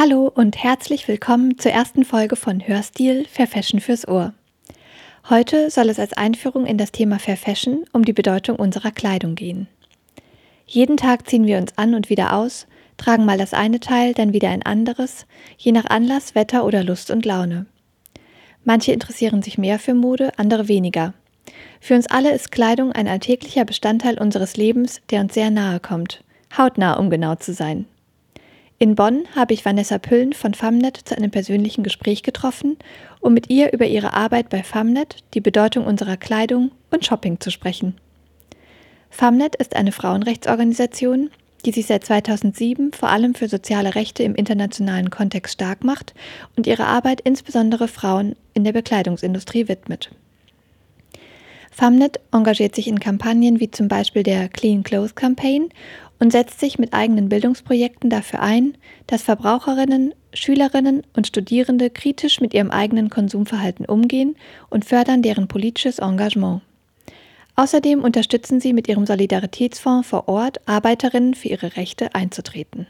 Hallo und herzlich willkommen zur ersten Folge von Hörstil Fair Fashion fürs Ohr. Heute soll es als Einführung in das Thema Fair Fashion um die Bedeutung unserer Kleidung gehen. Jeden Tag ziehen wir uns an und wieder aus, tragen mal das eine Teil, dann wieder ein anderes, je nach Anlass, Wetter oder Lust und Laune. Manche interessieren sich mehr für Mode, andere weniger. Für uns alle ist Kleidung ein alltäglicher Bestandteil unseres Lebens, der uns sehr nahe kommt. Hautnah, um genau zu sein. In Bonn habe ich Vanessa Püllen von Famnet zu einem persönlichen Gespräch getroffen, um mit ihr über ihre Arbeit bei Famnet, die Bedeutung unserer Kleidung und Shopping zu sprechen. Famnet ist eine Frauenrechtsorganisation, die sich seit 2007 vor allem für soziale Rechte im internationalen Kontext stark macht und ihre Arbeit insbesondere Frauen in der Bekleidungsindustrie widmet. Famnet engagiert sich in Kampagnen wie zum Beispiel der Clean Clothes Campaign und setzt sich mit eigenen Bildungsprojekten dafür ein, dass Verbraucherinnen, Schülerinnen und Studierende kritisch mit ihrem eigenen Konsumverhalten umgehen und fördern deren politisches Engagement. Außerdem unterstützen sie mit ihrem Solidaritätsfonds vor Ort Arbeiterinnen für ihre Rechte einzutreten.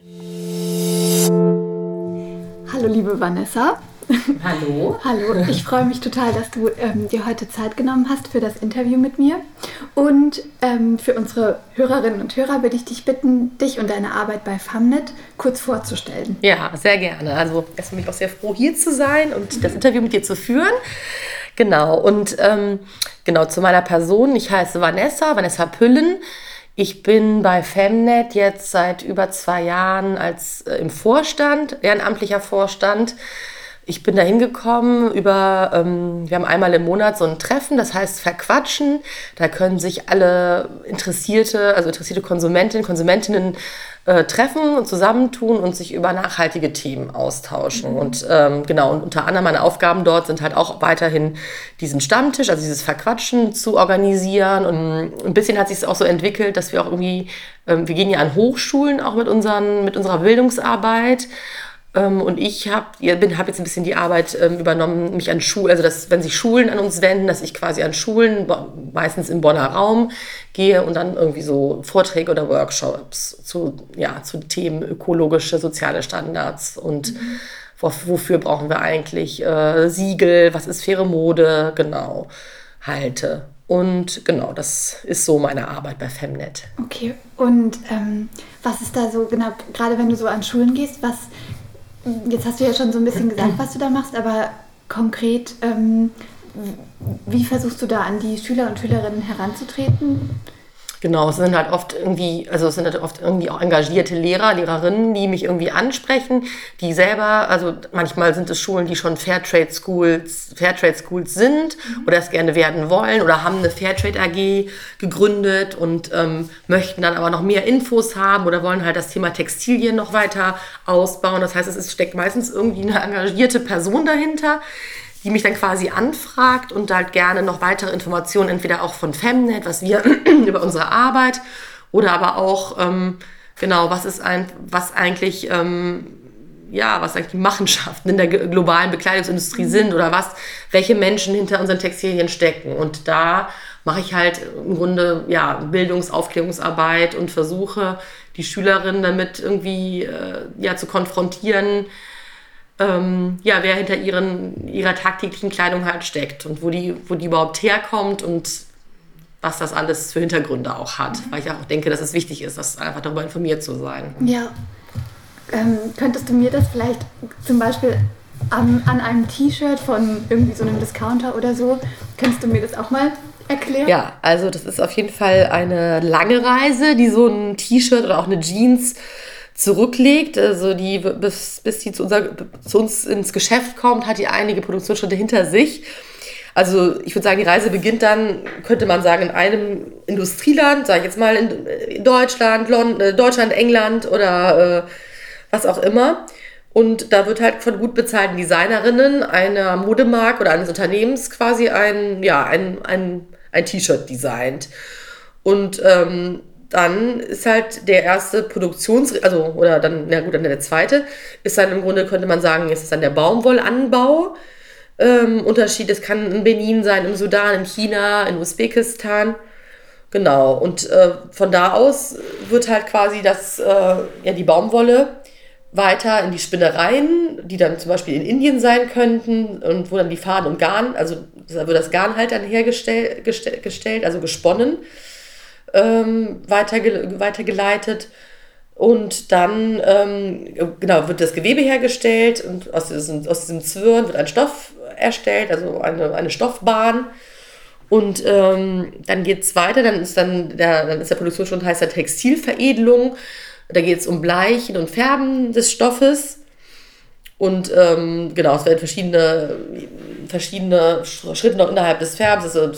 Hallo liebe Vanessa. Hallo. Hallo, ich freue mich total, dass du ähm, dir heute Zeit genommen hast für das Interview mit mir. Und ähm, für unsere Hörerinnen und Hörer würde ich dich bitten, dich und deine Arbeit bei FAMNet kurz vorzustellen. Ja, sehr gerne. Also erstmal bin ich auch sehr froh, hier zu sein und das Interview mit dir zu führen. Genau, und ähm, genau zu meiner Person. Ich heiße Vanessa, Vanessa Püllen. Ich bin bei Femnet jetzt seit über zwei Jahren als äh, im Vorstand, ehrenamtlicher Vorstand ich bin da hingekommen über, ähm, wir haben einmal im Monat so ein Treffen, das heißt Verquatschen. Da können sich alle interessierte, also interessierte Konsumentinnen, Konsumentinnen äh, treffen und zusammentun und sich über nachhaltige Themen austauschen. Mhm. Und ähm, genau, und unter anderem meine Aufgaben dort sind halt auch weiterhin diesen Stammtisch, also dieses Verquatschen zu organisieren. Und ein bisschen hat sich es auch so entwickelt, dass wir auch irgendwie, ähm, wir gehen ja an Hochschulen auch mit, unseren, mit unserer Bildungsarbeit. Ähm, und ich habe hab jetzt ein bisschen die Arbeit ähm, übernommen, mich an Schulen, also dass, wenn sich Schulen an uns wenden, dass ich quasi an Schulen, meistens im Bonner Raum, gehe und dann irgendwie so Vorträge oder Workshops zu, ja, zu Themen ökologische, soziale Standards und mhm. wofür brauchen wir eigentlich äh, Siegel, was ist faire Mode, genau, halte. Und genau, das ist so meine Arbeit bei Femnet. Okay, und ähm, was ist da so, genau, gerade wenn du so an Schulen gehst, was Jetzt hast du ja schon so ein bisschen gesagt, was du da machst, aber konkret, ähm, wie versuchst du da an die Schüler und Schülerinnen heranzutreten? Genau, es sind halt oft irgendwie, also es sind halt oft irgendwie auch engagierte Lehrer, Lehrerinnen, die mich irgendwie ansprechen, die selber, also manchmal sind es Schulen, die schon Fairtrade Schools, Fairtrade Schools sind oder es gerne werden wollen oder haben eine Fairtrade AG gegründet und ähm, möchten dann aber noch mehr Infos haben oder wollen halt das Thema Textilien noch weiter ausbauen. Das heißt, es ist, steckt meistens irgendwie eine engagierte Person dahinter, die mich dann quasi anfragt und halt gerne noch weitere Informationen, entweder auch von Femnet, was wir über unsere Arbeit oder aber auch, ähm, genau, was ist ein, was eigentlich, ähm, ja, was eigentlich die Machenschaften in der globalen Bekleidungsindustrie mhm. sind oder was, welche Menschen hinter unseren Textilien stecken. Und da mache ich halt im Grunde, ja, Bildungs-, Aufklärungsarbeit und versuche, die Schülerinnen damit irgendwie, äh, ja, zu konfrontieren, ähm, ja, wer hinter ihren, ihrer tagtäglichen Kleidung halt steckt und wo die, wo die überhaupt herkommt und was das alles für Hintergründe auch hat. Mhm. Weil ich auch denke, dass es wichtig ist, dass einfach darüber informiert zu sein. Ja. Ähm, könntest du mir das vielleicht zum Beispiel an, an einem T-Shirt von irgendwie so einem Discounter oder so, könntest du mir das auch mal erklären? Ja, also das ist auf jeden Fall eine lange Reise, die so ein T-Shirt oder auch eine Jeans zurücklegt, also die bis, bis die zu, unser, zu uns ins Geschäft kommt, hat die einige Produktionsschritte hinter sich. Also ich würde sagen, die Reise beginnt dann, könnte man sagen, in einem Industrieland, sage ich jetzt mal in Deutschland, London, äh, Deutschland, England oder äh, was auch immer. Und da wird halt von gut bezahlten Designerinnen einer Modemarke oder eines Unternehmens quasi ein, ja, ein, ein, ein T-Shirt designt. Und ähm, dann ist halt der erste Produktions-, also, oder dann, na gut, dann der zweite, ist dann im Grunde, könnte man sagen, ist dann der Baumwollanbau. Ähm, Unterschied, es kann in Benin sein, im Sudan, in China, in Usbekistan. Genau, und äh, von da aus wird halt quasi das, äh, ja, die Baumwolle weiter in die Spinnereien, die dann zum Beispiel in Indien sein könnten und wo dann die Faden und Garn, also da wird das Garn halt dann hergestellt, gestellt, also gesponnen, ähm, weiterge weitergeleitet. Und dann ähm, genau, wird das Gewebe hergestellt und aus diesem, aus diesem Zwirn wird ein Stoff erstellt, also eine, eine Stoffbahn. Und ähm, dann geht es weiter, dann ist dann der, dann ist der Produktionsschritt heißt der Textilveredelung. Da geht es um Bleichen und Färben des Stoffes. Und ähm, genau, es werden verschiedene, verschiedene Schritte noch innerhalb des Färbens, also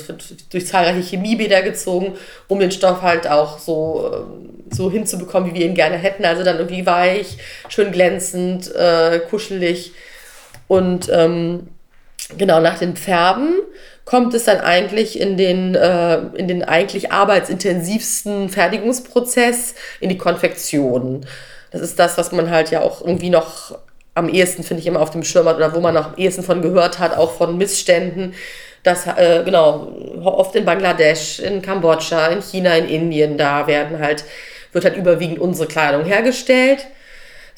durch zahlreiche Chemiebäder gezogen, um den Stoff halt auch so, ähm, so hinzubekommen, wie wir ihn gerne hätten. Also dann irgendwie weich, schön glänzend, äh, kuschelig. Und ähm, genau nach dem Färben kommt es dann eigentlich in den, äh, in den eigentlich arbeitsintensivsten Fertigungsprozess, in die Konfektion. Das ist das, was man halt ja auch irgendwie noch am ehesten, finde ich, immer auf dem Schirm hat oder wo man am ehesten von gehört hat, auch von Missständen. Das, äh, genau, oft in Bangladesch, in Kambodscha, in China, in Indien, da werden halt, wird halt überwiegend unsere Kleidung hergestellt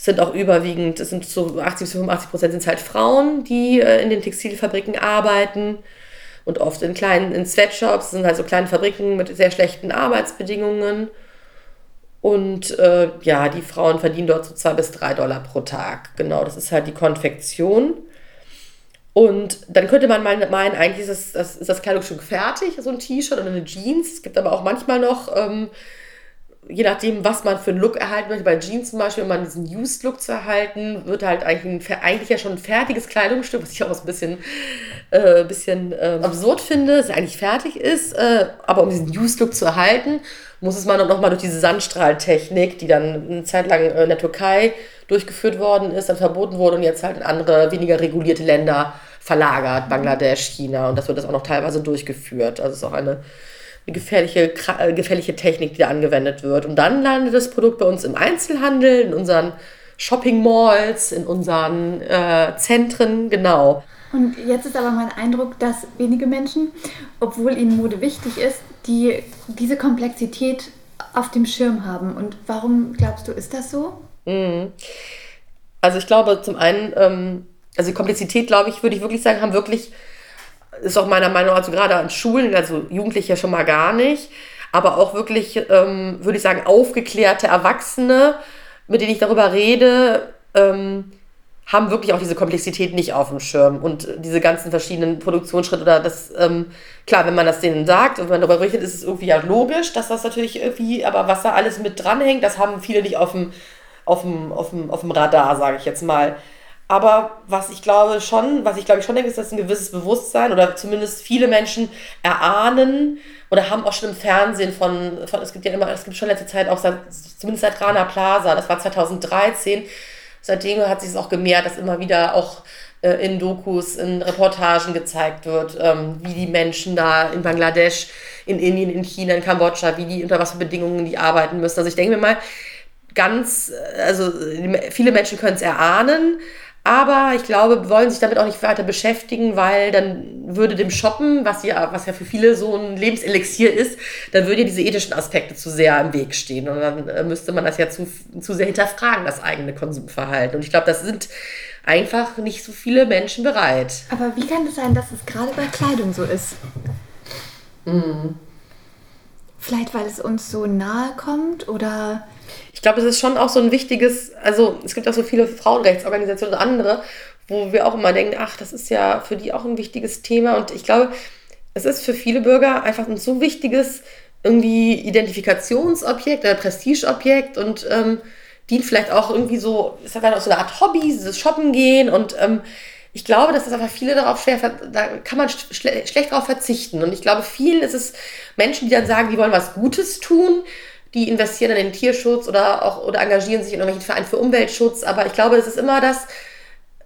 sind auch überwiegend, es sind so 80 bis 85 Prozent sind halt Frauen, die äh, in den Textilfabriken arbeiten und oft in kleinen, in Sweatshops, sind halt so kleine Fabriken mit sehr schlechten Arbeitsbedingungen. Und äh, ja, die Frauen verdienen dort so zwei bis drei Dollar pro Tag. Genau, das ist halt die Konfektion. Und dann könnte man mal meinen, eigentlich ist das, das, ist das Kleidungsstück fertig, so ein T-Shirt oder eine Jeans. Es gibt aber auch manchmal noch ähm, je nachdem, was man für einen Look erhalten möchte, bei Jeans zum Beispiel, um man diesen Used-Look zu erhalten, wird halt eigentlich, ein, eigentlich ja schon ein fertiges Kleidungsstück, was ich auch ein bisschen, äh, bisschen äh, absurd finde, dass es eigentlich fertig ist, äh, aber um diesen Used-Look zu erhalten, muss es man noch mal durch diese Sandstrahltechnik, die dann eine Zeit lang in der Türkei durchgeführt worden ist, dann verboten wurde und jetzt halt in andere, weniger regulierte Länder verlagert, Bangladesch, China. Und das wird das auch noch teilweise durchgeführt. Also es ist auch eine eine gefährliche, äh, gefährliche Technik, die da angewendet wird. Und dann landet das Produkt bei uns im Einzelhandel, in unseren Shopping Malls, in unseren äh, Zentren, genau. Und jetzt ist aber mein Eindruck, dass wenige Menschen, obwohl ihnen Mode wichtig ist, die diese Komplexität auf dem Schirm haben. Und warum glaubst du, ist das so? Mhm. Also ich glaube zum einen, ähm, also die Komplexität, glaube ich, würde ich wirklich sagen, haben wirklich ist auch meiner Meinung nach, also gerade an Schulen, also Jugendliche schon mal gar nicht, aber auch wirklich, ähm, würde ich sagen, aufgeklärte Erwachsene, mit denen ich darüber rede, ähm, haben wirklich auch diese Komplexität nicht auf dem Schirm und diese ganzen verschiedenen Produktionsschritte oder das, ähm, klar, wenn man das denen sagt und wenn man darüber berichtet, ist es irgendwie ja logisch, dass das natürlich irgendwie, aber was da alles mit dranhängt, das haben viele nicht auf dem, auf dem, auf dem, auf dem Radar, sage ich jetzt mal. Aber was ich glaube schon, was ich glaube ich schon denke, ist, dass ein gewisses Bewusstsein oder zumindest viele Menschen erahnen oder haben auch schon im Fernsehen von, von es gibt ja immer, es gibt schon letzte Zeit auch, seit, zumindest seit Rana Plaza, das war 2013, seitdem hat sich es auch gemehrt, dass immer wieder auch äh, in Dokus, in Reportagen gezeigt wird, ähm, wie die Menschen da in Bangladesch, in Indien, in China, in Kambodscha, wie die, unter was für Bedingungen die arbeiten müssen. Also ich denke mir mal, ganz, also viele Menschen können es erahnen, aber ich glaube, wollen sich damit auch nicht weiter beschäftigen, weil dann würde dem Shoppen, was ja, was ja für viele so ein Lebenselixier ist, dann würden ja diese ethischen Aspekte zu sehr im Weg stehen. Und dann äh, müsste man das ja zu, zu sehr hinterfragen, das eigene Konsumverhalten. Und ich glaube, das sind einfach nicht so viele Menschen bereit. Aber wie kann es sein, dass es gerade bei Kleidung so ist? Mhm. Vielleicht, weil es uns so nahe kommt oder ich glaube, es ist schon auch so ein wichtiges, also es gibt auch so viele Frauenrechtsorganisationen und andere, wo wir auch immer denken, ach, das ist ja für die auch ein wichtiges Thema. Und ich glaube, es ist für viele Bürger einfach ein so wichtiges irgendwie Identifikationsobjekt oder Prestigeobjekt und ähm, dient vielleicht auch irgendwie so, ist halt auch so eine Art Hobby, dieses Shoppen gehen und ähm, ich glaube, dass das einfach viele darauf schwer, da kann man schle schlecht darauf verzichten. Und ich glaube, vielen ist es Menschen, die dann sagen, die wollen was Gutes tun, die investieren in den Tierschutz oder auch oder engagieren sich in irgendwelchen Vereinen für Umweltschutz. Aber ich glaube, es ist immer das,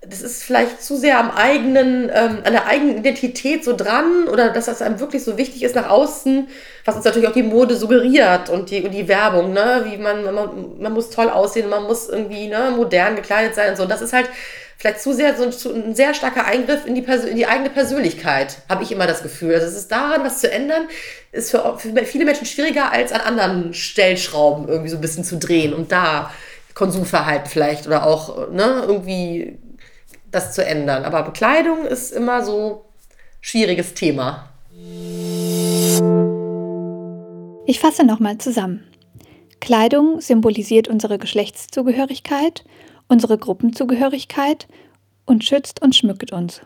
das ist vielleicht zu sehr am eigenen, ähm, an der eigenen Identität so dran oder dass das einem wirklich so wichtig ist nach außen, was uns natürlich auch die Mode suggeriert und die, und die Werbung, ne? Wie man, man, man muss toll aussehen, man muss irgendwie ne, modern gekleidet sein und so. Und das ist halt vielleicht zu sehr so ein, ein sehr starker Eingriff in die, in die eigene Persönlichkeit, habe ich immer das Gefühl. Also es ist daran, was zu ändern, ist für, für viele Menschen schwieriger als an anderen Stellschrauben irgendwie so ein bisschen zu drehen und da Konsumverhalten vielleicht oder auch ne, irgendwie das zu ändern. Aber Bekleidung ist immer so schwieriges Thema. Ich fasse nochmal zusammen. Kleidung symbolisiert unsere Geschlechtszugehörigkeit, unsere Gruppenzugehörigkeit und schützt und schmückt uns.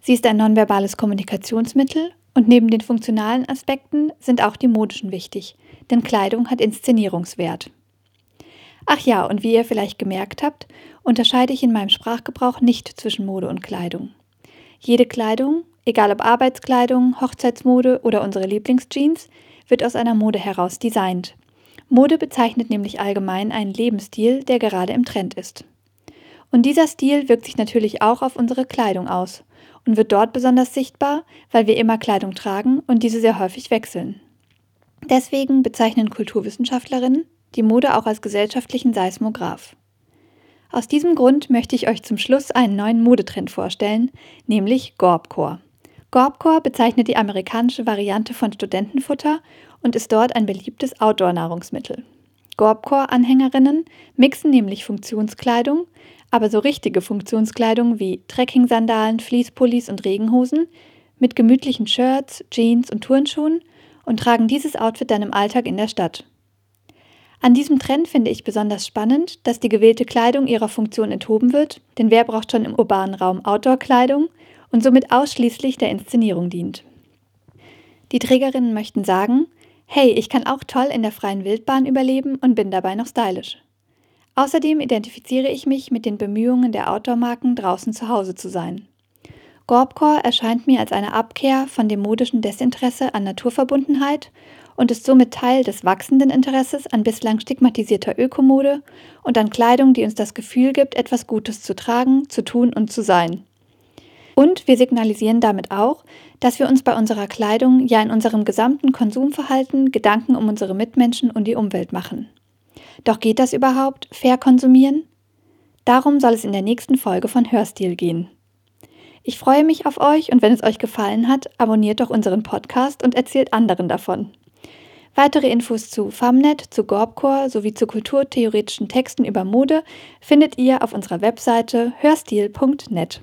Sie ist ein nonverbales Kommunikationsmittel und neben den funktionalen Aspekten sind auch die modischen wichtig, denn Kleidung hat Inszenierungswert. Ach ja, und wie ihr vielleicht gemerkt habt, unterscheide ich in meinem Sprachgebrauch nicht zwischen Mode und Kleidung. Jede Kleidung, egal ob Arbeitskleidung, Hochzeitsmode oder unsere Lieblingsjeans, wird aus einer Mode heraus designt. Mode bezeichnet nämlich allgemein einen Lebensstil, der gerade im Trend ist. Und dieser Stil wirkt sich natürlich auch auf unsere Kleidung aus und wird dort besonders sichtbar, weil wir immer Kleidung tragen und diese sehr häufig wechseln. Deswegen bezeichnen Kulturwissenschaftlerinnen die Mode auch als gesellschaftlichen Seismograph. Aus diesem Grund möchte ich euch zum Schluss einen neuen Modetrend vorstellen, nämlich Gorbcore. Gorbcore bezeichnet die amerikanische Variante von Studentenfutter und ist dort ein beliebtes Outdoor-Nahrungsmittel. Gorbcore-Anhängerinnen mixen nämlich Funktionskleidung, aber so richtige Funktionskleidung wie Trekking-Sandalen, Fließpullis und Regenhosen mit gemütlichen Shirts, Jeans und Turnschuhen und tragen dieses Outfit dann im Alltag in der Stadt. An diesem Trend finde ich besonders spannend, dass die gewählte Kleidung ihrer Funktion enthoben wird, denn wer braucht schon im urbanen Raum Outdoor-Kleidung und somit ausschließlich der Inszenierung dient. Die Trägerinnen möchten sagen, hey, ich kann auch toll in der freien Wildbahn überleben und bin dabei noch stylisch. Außerdem identifiziere ich mich mit den Bemühungen der Outdoor-Marken, draußen zu Hause zu sein. Gorbcore erscheint mir als eine Abkehr von dem modischen Desinteresse an Naturverbundenheit und ist somit Teil des wachsenden Interesses an bislang stigmatisierter Ökomode und an Kleidung, die uns das Gefühl gibt, etwas Gutes zu tragen, zu tun und zu sein. Und wir signalisieren damit auch, dass wir uns bei unserer Kleidung ja in unserem gesamten Konsumverhalten Gedanken um unsere Mitmenschen und die Umwelt machen. Doch geht das überhaupt, fair konsumieren? Darum soll es in der nächsten Folge von Hörstil gehen. Ich freue mich auf euch und wenn es euch gefallen hat, abonniert doch unseren Podcast und erzählt anderen davon. Weitere Infos zu FAMNET, zu Gorbcore sowie zu kulturtheoretischen Texten über Mode findet ihr auf unserer Webseite hörstil.net.